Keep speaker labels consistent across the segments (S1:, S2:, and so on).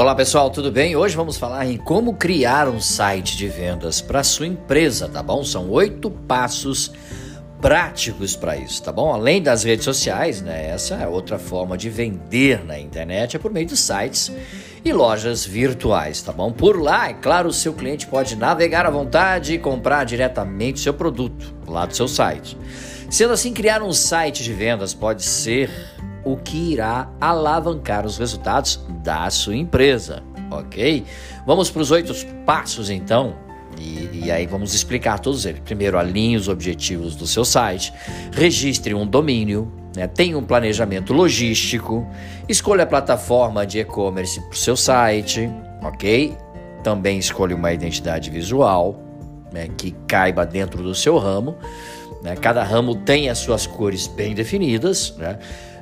S1: Olá pessoal, tudo bem? Hoje vamos falar em como criar um site de vendas para sua empresa, tá bom? São oito passos práticos para isso, tá bom? Além das redes sociais, né? Essa é outra forma de vender na internet, é por meio de sites e lojas virtuais, tá bom? Por lá, é claro, o seu cliente pode navegar à vontade e comprar diretamente seu produto lá do seu site. Sendo assim, criar um site de vendas pode ser o que irá alavancar os resultados da sua empresa, ok? Vamos para os oito passos então. E, e, aí vamos explicar todos eles. Primeiro, alinhe os objetivos do seu site, registre um domínio, né? tenha um planejamento logístico, escolha a plataforma de e-commerce para o seu site, ok? Também escolha uma identidade visual né? que caiba dentro do seu ramo. Né? Cada ramo tem as suas cores bem definidas. Né?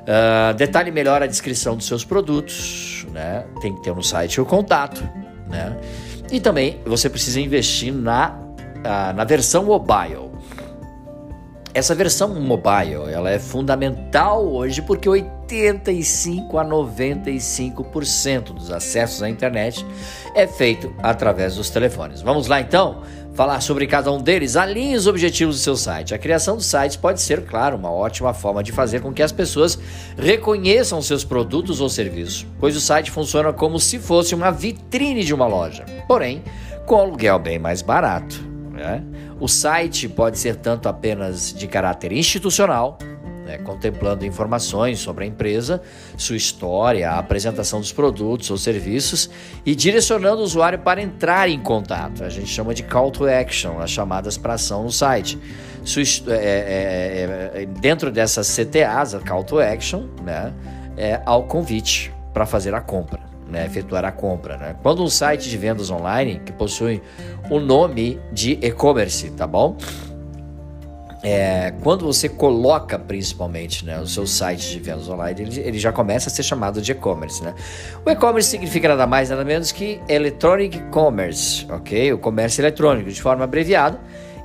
S1: Uh, detalhe melhor a descrição dos seus produtos. Né? Tem que ter no site o contato. Né? E também você precisa investir na, uh, na versão mobile. Essa versão mobile ela é fundamental hoje porque 85 a 95% dos acessos à internet é feito através dos telefones. Vamos lá então? falar sobre cada um deles, alinhe os objetivos do seu site. A criação do site pode ser, claro, uma ótima forma de fazer com que as pessoas reconheçam seus produtos ou serviços, pois o site funciona como se fosse uma vitrine de uma loja, porém com aluguel bem mais barato. Né? O site pode ser tanto apenas de caráter institucional, né, contemplando informações sobre a empresa, sua história, a apresentação dos produtos ou serviços e direcionando o usuário para entrar em contato. A gente chama de call to action, as chamadas para ação no site. É, é, é, é, dentro dessas CTAs, a call to action, né, é ao convite para fazer a compra. Né, efetuar a compra. Né? Quando um site de vendas online que possui o nome de e-commerce, tá bom? é, quando você coloca principalmente né, o seu site de vendas online, ele, ele já começa a ser chamado de e-commerce. Né? O e-commerce significa nada mais nada menos que Electronic Commerce, ok? O comércio eletrônico, de forma abreviada.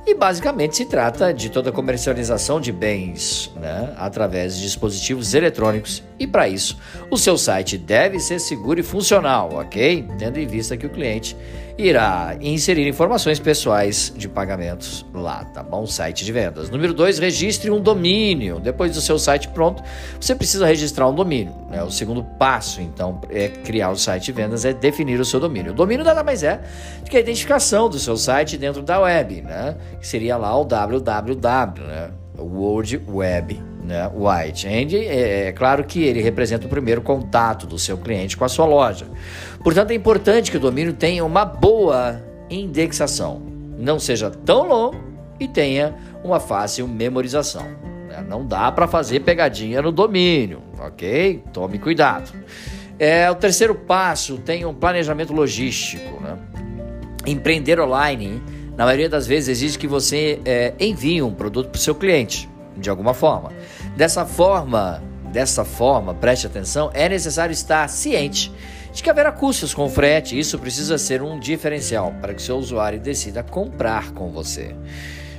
S1: E basicamente se trata de toda a comercialização de bens né, através de dispositivos eletrônicos. E para isso, o seu site deve ser seguro e funcional, ok? Tendo em vista que o cliente irá inserir informações pessoais de pagamentos lá, tá bom? Site de vendas. Número 2, registre um domínio. Depois do seu site pronto, você precisa registrar um domínio. Né? O segundo passo, então, é criar o site de vendas, é definir o seu domínio. O domínio nada mais é do que a identificação do seu site dentro da web, né? Que seria lá o www, né? World Web, né? White. And é, é claro que ele representa o primeiro contato do seu cliente com a sua loja. Portanto, é importante que o domínio tenha uma boa indexação, não seja tão longo e tenha uma fácil memorização. Né? Não dá para fazer pegadinha no domínio, ok? Tome cuidado. É, o terceiro passo tem um planejamento logístico. Né? Empreender online na maioria das vezes exige que você é, envie um produto para o seu cliente, de alguma forma. Dessa forma, dessa forma, preste atenção, é necessário estar ciente de que haverá custos com frete. Isso precisa ser um diferencial para que seu usuário decida comprar com você.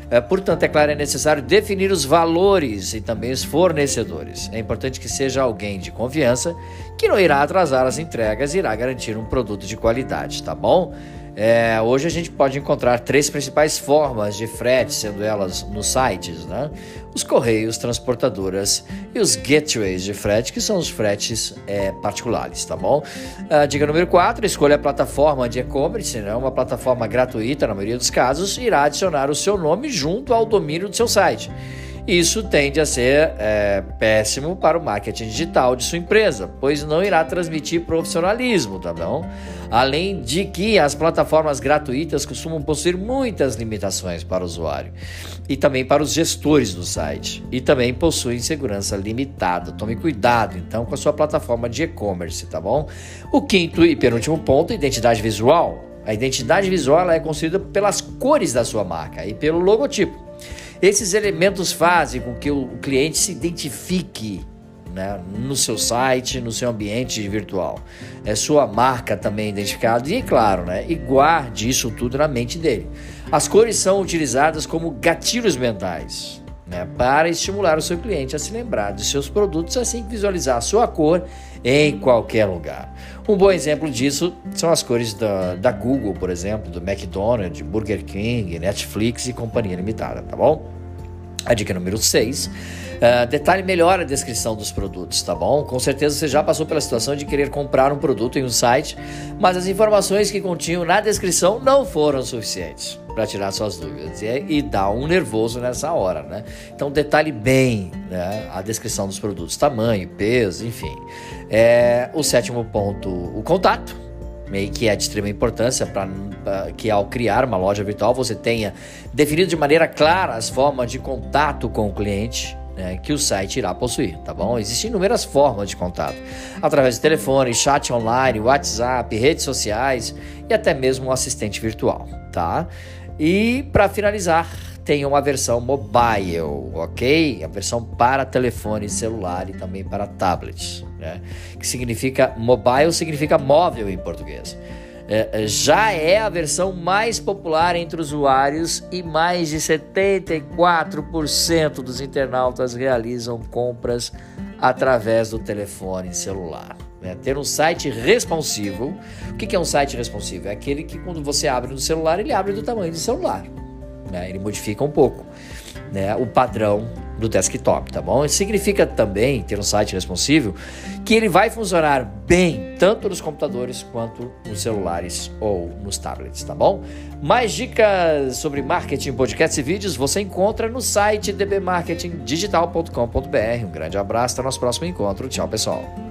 S1: É, portanto, é claro, é necessário definir os valores e também os fornecedores. É importante que seja alguém de confiança que não irá atrasar as entregas e irá garantir um produto de qualidade, tá bom? É, hoje a gente pode encontrar três principais formas de frete, sendo elas nos sites, né? Os correios, transportadoras e os gateways de frete, que são os fretes é, particulares, tá bom? Ah, dica número 4, escolha a plataforma de e-commerce, né? uma plataforma gratuita na maioria dos casos, irá adicionar o seu nome junto ao domínio do seu site. Isso tende a ser é, péssimo para o marketing digital de sua empresa, pois não irá transmitir profissionalismo, tá bom? Além de que as plataformas gratuitas costumam possuir muitas limitações para o usuário e também para os gestores do site, e também possuem segurança limitada. Tome cuidado então com a sua plataforma de e-commerce, tá bom? O quinto e penúltimo ponto, identidade visual. A identidade visual é construída pelas cores da sua marca e pelo logotipo. Esses elementos fazem com que o cliente se identifique né, no seu site, no seu ambiente virtual. É sua marca também identificada e, claro, né, e guarde isso tudo na mente dele. As cores são utilizadas como gatilhos mentais. né, para estimular o seu cliente a se lembrar de seus produtos assim que visualizar a sua cor em qualquer lugar. Um bom exemplo disso são as cores da, da Google, por exemplo, do McDonald's, Burger King, Netflix e Companhia Limitada, tá bom? A dica número 6 Uh, detalhe melhor a descrição dos produtos, tá bom? Com certeza você já passou pela situação de querer comprar um produto em um site, mas as informações que continham na descrição não foram suficientes para tirar suas dúvidas e, e dá um nervoso nessa hora, né? Então detalhe bem né, a descrição dos produtos, tamanho, peso, enfim. É, o sétimo ponto, o contato que é de extrema importância para que ao criar uma loja virtual você tenha definido de maneira clara as formas de contato com o cliente né, que o site irá possuir, tá bom? Existem inúmeras formas de contato, através de telefone, chat online, WhatsApp, redes sociais e até mesmo um assistente virtual, tá? E para finalizar, tem uma versão mobile, ok? A versão para telefone celular e também para tablets, né? Que significa mobile significa móvel em português. É, é, já é a versão mais popular entre usuários e mais de 74% dos internautas realizam compras através do telefone celular. Né? Ter um site responsivo. O que é um site responsivo? É aquele que quando você abre no celular, ele abre do tamanho do celular. Né? Ele modifica um pouco né? o padrão do desktop, tá bom? Isso significa também ter um site responsível que ele vai funcionar bem tanto nos computadores quanto nos celulares ou nos tablets, tá bom? Mais dicas sobre marketing, podcasts e vídeos você encontra no site dbmarketingdigital.com.br. Um grande abraço, até o nosso próximo encontro. Tchau, pessoal.